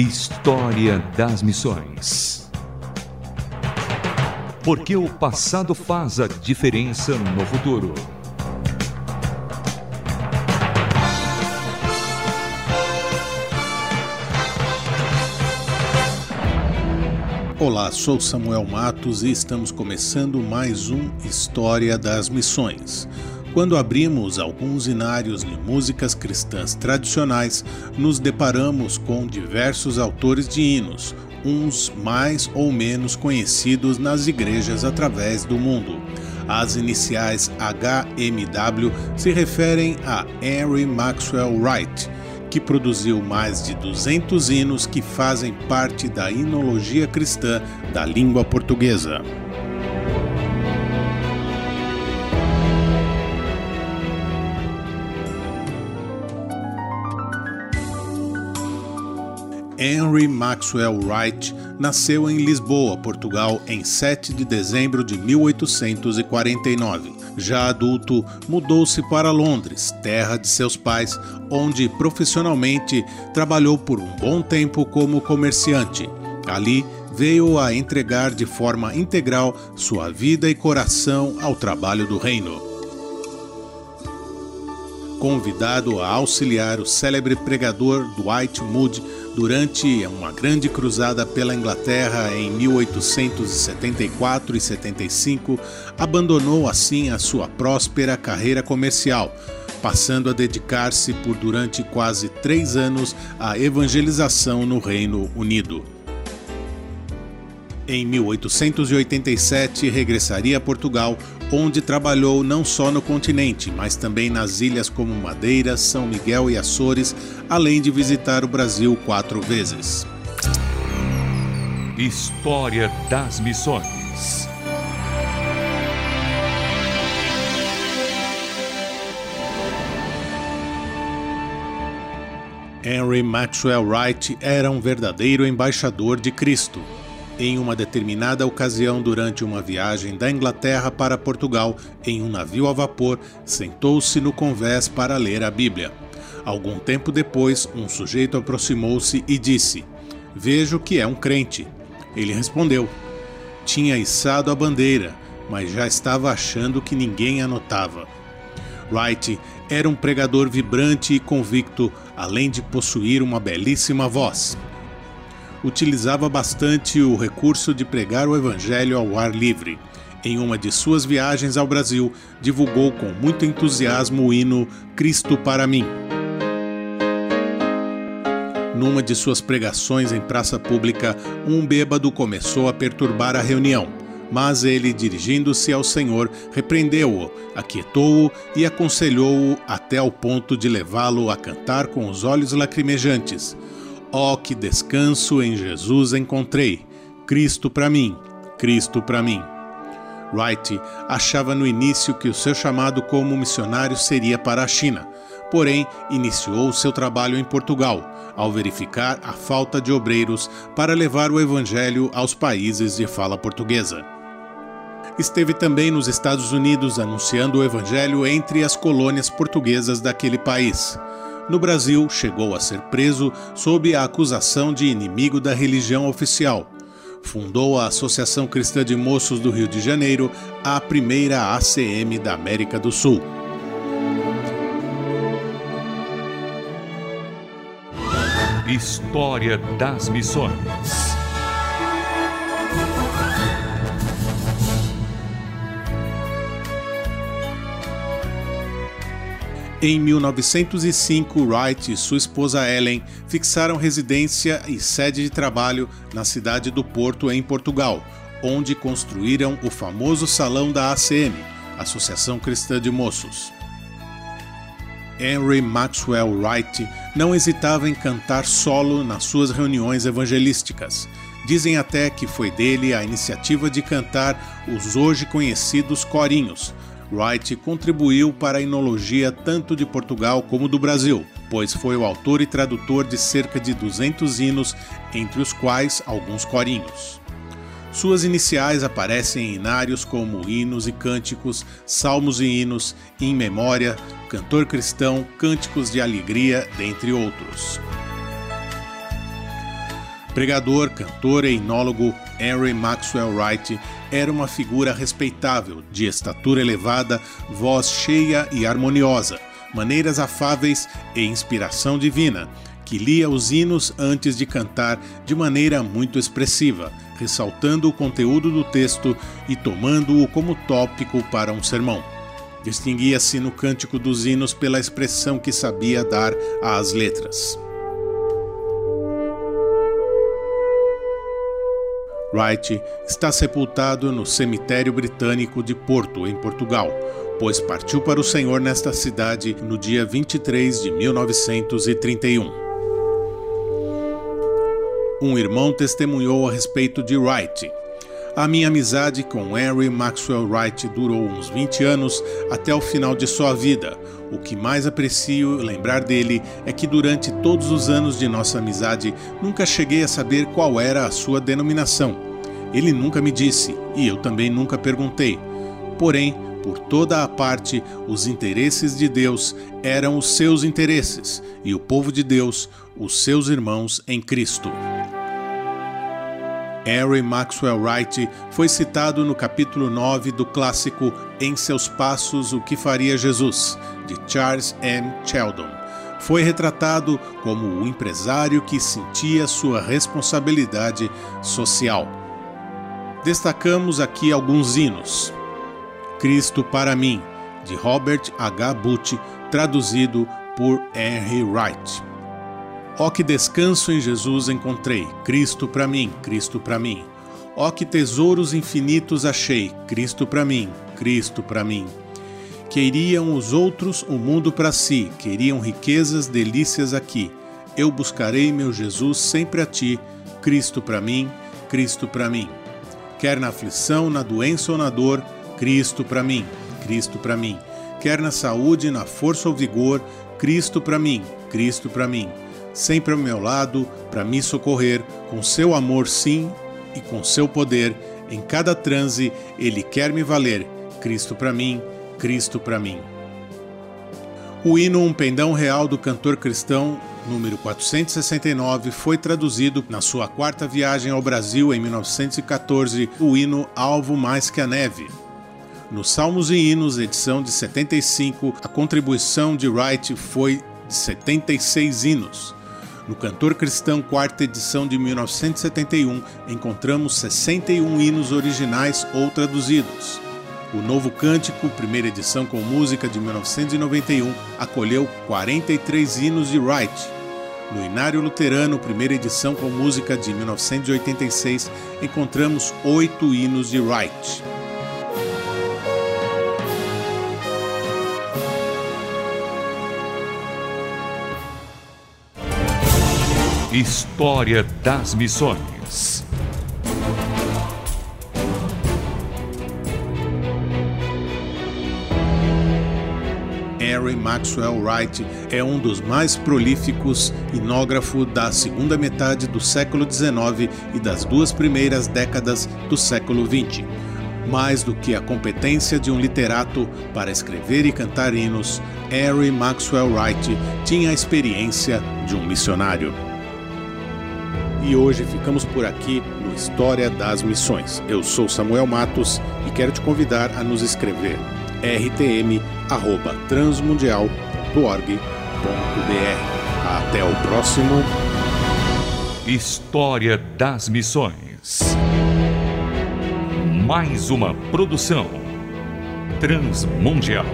História das Missões. Porque o passado faz a diferença no futuro. Olá, sou Samuel Matos e estamos começando mais um História das Missões. Quando abrimos alguns inários de músicas cristãs tradicionais, nos deparamos com diversos autores de hinos, uns mais ou menos conhecidos nas igrejas através do mundo. As iniciais HMW se referem a Henry Maxwell Wright, que produziu mais de 200 hinos que fazem parte da hinologia cristã da língua portuguesa. Henry Maxwell Wright nasceu em Lisboa, Portugal, em 7 de dezembro de 1849. Já adulto, mudou-se para Londres, terra de seus pais, onde profissionalmente trabalhou por um bom tempo como comerciante. Ali, veio a entregar de forma integral sua vida e coração ao trabalho do reino. Convidado a auxiliar o célebre pregador Dwight Moody durante uma grande cruzada pela Inglaterra em 1874 e 75, abandonou assim a sua próspera carreira comercial, passando a dedicar-se por durante quase três anos à evangelização no Reino Unido. Em 1887, regressaria a Portugal, onde trabalhou não só no continente, mas também nas ilhas como Madeira, São Miguel e Açores, além de visitar o Brasil quatro vezes. História das Missões. Henry Maxwell Wright era um verdadeiro embaixador de Cristo. Em uma determinada ocasião, durante uma viagem da Inglaterra para Portugal, em um navio a vapor, sentou-se no convés para ler a Bíblia. Algum tempo depois, um sujeito aproximou-se e disse: Vejo que é um crente. Ele respondeu: Tinha içado a bandeira, mas já estava achando que ninguém a notava. Wright era um pregador vibrante e convicto, além de possuir uma belíssima voz utilizava bastante o recurso de pregar o evangelho ao ar livre. Em uma de suas viagens ao Brasil, divulgou com muito entusiasmo o hino Cristo para mim. Numa de suas pregações em praça pública, um bêbado começou a perturbar a reunião, mas ele, dirigindo-se ao Senhor, repreendeu-o, aquietou-o e aconselhou-o até ao ponto de levá-lo a cantar com os olhos lacrimejantes. Ó, oh, que descanso em Jesus encontrei! Cristo para mim, Cristo para mim. Wright achava no início que o seu chamado como missionário seria para a China, porém iniciou seu trabalho em Portugal, ao verificar a falta de obreiros para levar o evangelho aos países de fala portuguesa. Esteve também nos Estados Unidos anunciando o evangelho entre as colônias portuguesas daquele país no Brasil, chegou a ser preso sob a acusação de inimigo da religião oficial. Fundou a Associação Cristã de Moços do Rio de Janeiro, a primeira ACM da América do Sul. História das Missões Em 1905, Wright e sua esposa Ellen fixaram residência e sede de trabalho na cidade do Porto, em Portugal, onde construíram o famoso salão da ACM, Associação Cristã de Moços. Henry Maxwell Wright não hesitava em cantar solo nas suas reuniões evangelísticas. Dizem até que foi dele a iniciativa de cantar os hoje conhecidos corinhos, Wright contribuiu para a enologia tanto de Portugal como do Brasil, pois foi o autor e tradutor de cerca de 200 hinos, entre os quais alguns corinhos. Suas iniciais aparecem em inários como hinos e cânticos, salmos e hinos, in memória, cantor cristão, cânticos de alegria, dentre outros. pregador, cantor e enólogo Henry Maxwell Wright era uma figura respeitável, de estatura elevada, voz cheia e harmoniosa, maneiras afáveis e inspiração divina, que lia os hinos antes de cantar de maneira muito expressiva, ressaltando o conteúdo do texto e tomando-o como tópico para um sermão. Distinguia-se no cântico dos hinos pela expressão que sabia dar às letras. Wright está sepultado no cemitério britânico de Porto, em Portugal, pois partiu para o Senhor nesta cidade no dia 23 de 1931. Um irmão testemunhou a respeito de Wright. A minha amizade com Henry Maxwell Wright durou uns 20 anos até o final de sua vida. O que mais aprecio lembrar dele é que durante todos os anos de nossa amizade nunca cheguei a saber qual era a sua denominação. Ele nunca me disse e eu também nunca perguntei. Porém, por toda a parte, os interesses de Deus eram os seus interesses e o povo de Deus, os seus irmãos em Cristo. Harry Maxwell Wright foi citado no capítulo 9 do clássico Em Seus Passos, O que Faria Jesus, de Charles M. Sheldon. Foi retratado como o empresário que sentia sua responsabilidade social. Destacamos aqui alguns hinos. Cristo para mim, de Robert H. Butch, traduzido por Henry Wright. Ó oh, que descanso em Jesus encontrei, Cristo para mim, Cristo para mim. Ó oh, que tesouros infinitos achei, Cristo para mim, Cristo para mim. Queriam os outros o mundo para si, queriam riquezas, delícias aqui. Eu buscarei meu Jesus sempre a ti, Cristo para mim, Cristo para mim. Quer na aflição, na doença ou na dor, Cristo para mim, Cristo para mim. Quer na saúde, na força ou vigor, Cristo para mim, Cristo para mim sempre ao meu lado para me socorrer, com seu amor, sim, e com seu poder. Em cada transe, ele quer me valer. Cristo para mim, Cristo para mim. O hino Um Pendão Real do cantor cristão, número 469, foi traduzido na sua quarta viagem ao Brasil em 1914, o hino Alvo Mais que a Neve. No Salmos e Hinos, edição de 75, a contribuição de Wright foi de 76 hinos. No Cantor Cristão, quarta edição de 1971, encontramos 61 hinos originais ou traduzidos. O Novo Cântico, primeira edição com música de 1991, acolheu 43 hinos de Wright. No Inário Luterano, primeira edição com música de 1986, encontramos oito hinos de Wright. História das Missões. Harry Maxwell Wright é um dos mais prolíficos inógrafos da segunda metade do século XIX e das duas primeiras décadas do século XX. Mais do que a competência de um literato para escrever e cantar hinos, Harry Maxwell Wright tinha a experiência de um missionário. E hoje ficamos por aqui no História das Missões. Eu sou Samuel Matos e quero te convidar a nos escrever rtm@transmundial.org.br. Até o próximo História das Missões. Mais uma produção transmundial.